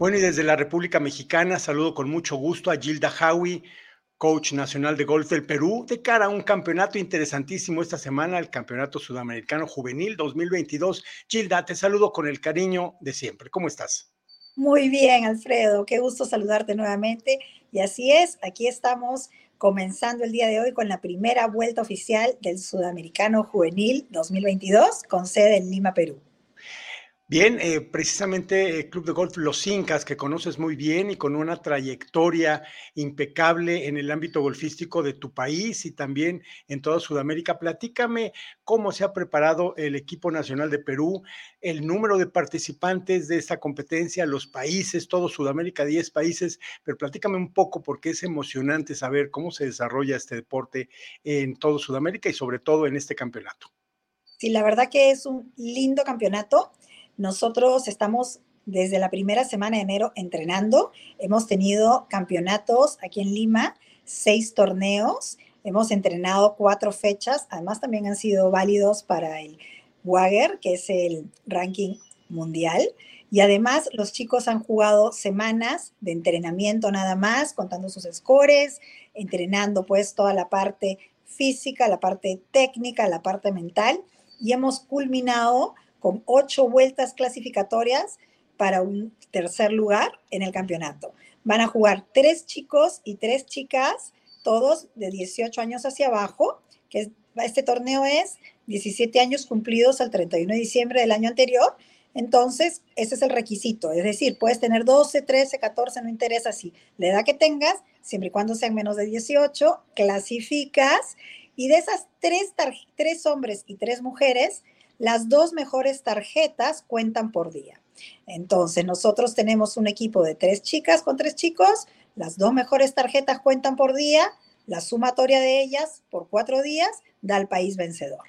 Bueno, y desde la República Mexicana saludo con mucho gusto a Gilda Howie, coach nacional de golf del Perú, de cara a un campeonato interesantísimo esta semana, el Campeonato Sudamericano Juvenil 2022. Gilda, te saludo con el cariño de siempre. ¿Cómo estás? Muy bien, Alfredo. Qué gusto saludarte nuevamente. Y así es, aquí estamos comenzando el día de hoy con la primera vuelta oficial del Sudamericano Juvenil 2022 con sede en Lima, Perú. Bien, eh, precisamente el Club de Golf Los Incas, que conoces muy bien y con una trayectoria impecable en el ámbito golfístico de tu país y también en toda Sudamérica. Platícame cómo se ha preparado el equipo nacional de Perú, el número de participantes de esta competencia, los países, todo Sudamérica, 10 países, pero platícame un poco porque es emocionante saber cómo se desarrolla este deporte en todo Sudamérica y sobre todo en este campeonato. Sí, la verdad que es un lindo campeonato nosotros estamos desde la primera semana de enero entrenando. Hemos tenido campeonatos aquí en Lima, seis torneos. Hemos entrenado cuatro fechas. Además, también han sido válidos para el Wager, que es el ranking mundial. Y además, los chicos han jugado semanas de entrenamiento nada más, contando sus scores, entrenando pues toda la parte física, la parte técnica, la parte mental. Y hemos culminado con ocho vueltas clasificatorias para un tercer lugar en el campeonato. Van a jugar tres chicos y tres chicas, todos de 18 años hacia abajo, que este torneo es 17 años cumplidos al 31 de diciembre del año anterior. Entonces, ese es el requisito. Es decir, puedes tener 12, 13, 14, no interesa si la edad que tengas, siempre y cuando sean menos de 18, clasificas. Y de esas tres, tres hombres y tres mujeres, las dos mejores tarjetas cuentan por día. Entonces, nosotros tenemos un equipo de tres chicas con tres chicos, las dos mejores tarjetas cuentan por día, la sumatoria de ellas por cuatro días da al país vencedor.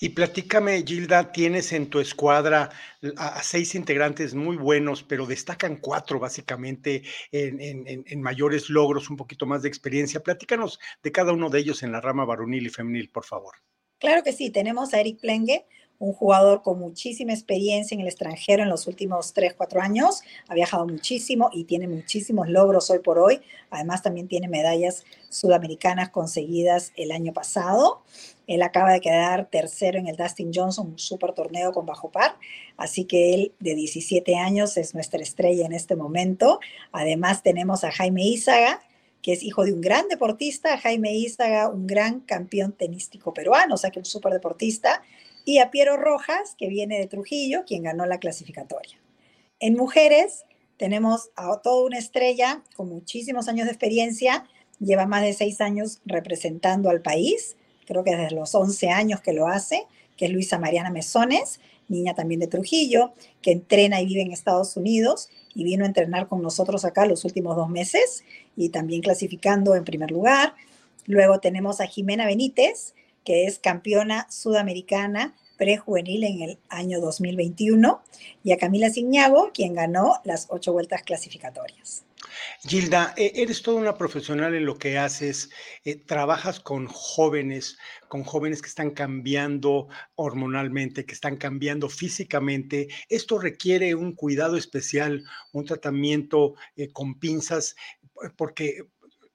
Y platícame, Gilda, tienes en tu escuadra a, seis integrantes muy buenos, pero destacan cuatro básicamente en, en, mayores logros, un poquito más de experiencia. Platícanos de cada uno de ellos en la rama varonil y femenil, por favor. Claro que sí, tenemos a Eric Plenge, un jugador con muchísima experiencia en el extranjero en los últimos 3, 4 años, ha viajado muchísimo y tiene muchísimos logros hoy por hoy. Además, también tiene medallas sudamericanas conseguidas el año pasado. Él acaba de quedar tercero en el Dustin Johnson, un super torneo con bajo par. Así que él, de 17 años, es nuestra estrella en este momento. Además, tenemos a Jaime Izaga, que es hijo de un gran deportista, Jaime Izaga, un gran campeón tenístico peruano, o sea que un super deportista y a Piero Rojas, que viene de Trujillo, quien ganó la clasificatoria. En mujeres tenemos a toda una estrella con muchísimos años de experiencia, lleva más de seis años representando al país, creo que desde los 11 años que lo hace, que es Luisa Mariana Mesones, niña también de Trujillo, que entrena y vive en Estados Unidos y vino a entrenar con nosotros acá los últimos dos meses y también clasificando en primer lugar. Luego tenemos a Jimena Benítez, que es campeona sudamericana prejuvenil en el año 2021, y a Camila Ciñago, quien ganó las ocho vueltas clasificatorias. Gilda, e, eres toda una profesional en lo que haces, eh, trabajas con jóvenes, con jóvenes que están cambiando hormonalmente, que están cambiando físicamente. Esto requiere un cuidado especial, un tratamiento eh, con pinzas, porque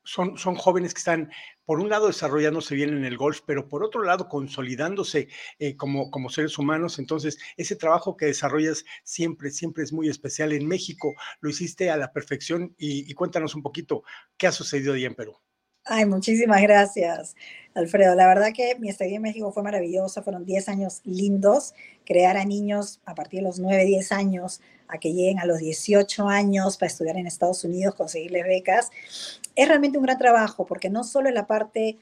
son, son jóvenes que están por un lado desarrollándose bien en el golf, pero por otro lado consolidándose eh, como, como seres humanos. Entonces, ese trabajo que desarrollas siempre, siempre es muy especial. En México lo hiciste a la perfección y, y cuéntanos un poquito qué ha sucedido ahí en Perú. Ay, muchísimas gracias, Alfredo. La verdad que mi estadía en México fue maravillosa, fueron 10 años lindos. Crear a niños a partir de los 9, 10 años a que lleguen a los 18 años para estudiar en Estados Unidos, conseguirles becas, es realmente un gran trabajo porque no solo en la parte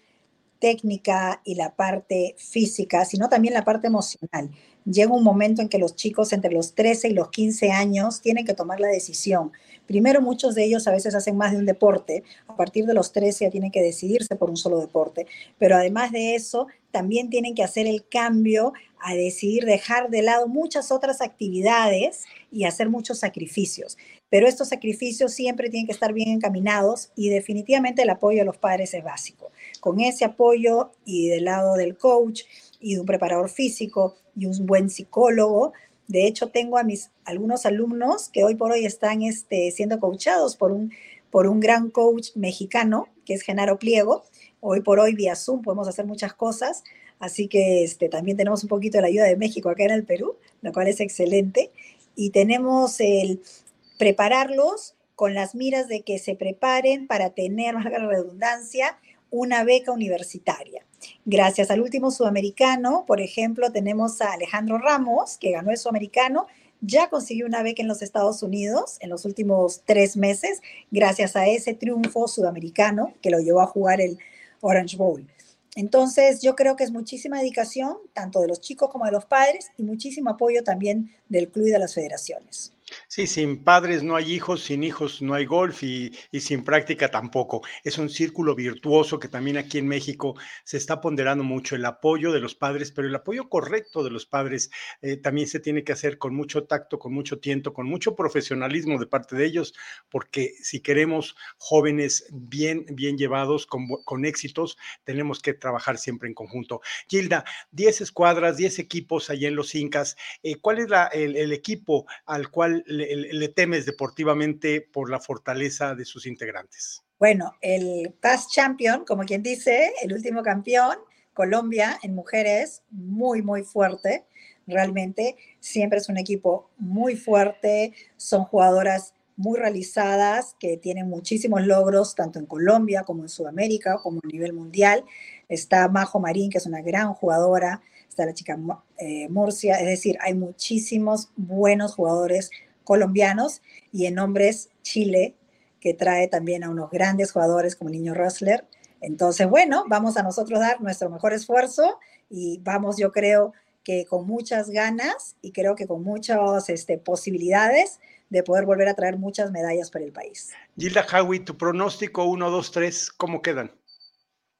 técnica y la parte física, sino también la parte emocional. Llega un momento en que los chicos entre los 13 y los 15 años tienen que tomar la decisión. Primero, muchos de ellos a veces hacen más de un deporte. A partir de los 13 ya tienen que decidirse por un solo deporte. Pero además de eso, también tienen que hacer el cambio a decidir dejar de lado muchas otras actividades y hacer muchos sacrificios. Pero estos sacrificios siempre tienen que estar bien encaminados y definitivamente el apoyo a los padres es básico. Con ese apoyo y del lado del coach y de un preparador físico y un buen psicólogo, De hecho, tengo a mis algunos alumnos que hoy por hoy están este, siendo coachados por un, por un gran coach mexicano, que es Genaro Pliego. Hoy por hoy, vía Zoom, podemos hacer muchas cosas. Así que este, también tenemos un poquito de la ayuda de México acá en el Perú, lo cual es excelente. Y tenemos el prepararlos con las miras de que se preparen para tener, más la redundancia, una beca universitaria. Gracias al último sudamericano, por ejemplo, tenemos a Alejandro Ramos, que ganó el sudamericano, ya consiguió una beca en los Estados Unidos en los últimos tres meses, gracias a ese triunfo sudamericano que lo llevó a jugar el Orange Bowl. Entonces, yo creo que es muchísima dedicación, tanto de los chicos como de los padres, y muchísimo apoyo también del club y de las federaciones. Sí, sin padres no hay hijos, sin hijos no hay golf y, sin práctica tampoco. Es un círculo virtuoso que también aquí en México se está ponderando mucho el apoyo de los padres, pero el apoyo correcto de los padres eh, también se tiene que hacer con mucho tacto, con mucho tiento, con mucho profesionalismo de parte de ellos, porque si queremos jóvenes bien, bien llevados, con, con éxitos, tenemos que trabajar siempre en conjunto. Gilda, 10 escuadras, 10 equipos allá en los Incas. Eh, ¿Cuál es la, el equipo al cual le, temes deportivamente por la fortaleza de sus integrantes? Bueno, el past champion, como quien dice, el último campeón, Colombia en mujeres, muy, muy fuerte. Realmente siempre es un equipo muy fuerte, son jugadoras muy realizadas que tienen muchísimos logros tanto en Colombia como en Sudamérica, como a nivel mundial. Está Majo Marín, que es una gran jugadora, está la chica eh, Murcia, es decir, hay muchísimos buenos jugadores colombianos y en hombres Chile, que trae también a unos grandes jugadores como el Niño Rosler. Entonces, bueno, vamos a nosotros dar nuestro mejor esfuerzo y vamos, yo creo que con muchas ganas y creo que con muchas este, posibilidades de poder volver a traer muchas medallas para el país. Gilda Howie, tu pronóstico 1, 2, 3, ¿cómo quedan?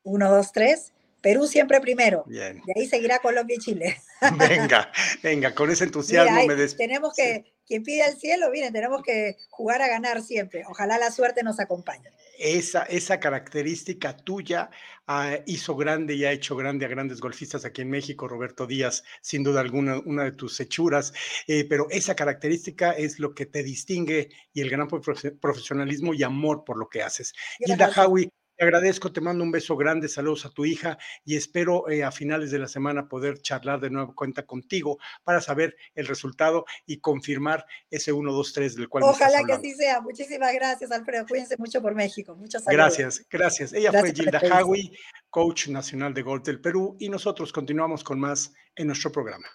1, 2, 3. Perú siempre primero. Bien. De ahí seguirá Colombia y Chile. Venga, venga, con ese entusiasmo me despido. Tenemos que, quien pide al cielo, miren, tenemos que jugar a ganar siempre. Ojalá la suerte nos acompañe. Esa, esa característica tuya ah, hizo grande y ha hecho grande a grandes golfistas aquí en México, Roberto Díaz, sin duda alguna, una de tus hechuras, eh, pero esa característica es lo que te distingue y el gran profesionalismo y amor por lo que haces. Gilda Howie, te agradezco, te mando un beso grande, saludos a tu hija y espero eh, a finales de la semana poder charlar de nuevo cuenta contigo para saber el resultado y confirmar ese 1, 2, 3 del cual Ojalá que así sea. Muchísimas gracias, Alfredo. Cuídense mucho por México. Muchas gracias. Gracias, Ella fue Gilda Hawi, coach nacional de golf del Perú y nosotros continuamos con más en nuestro programa.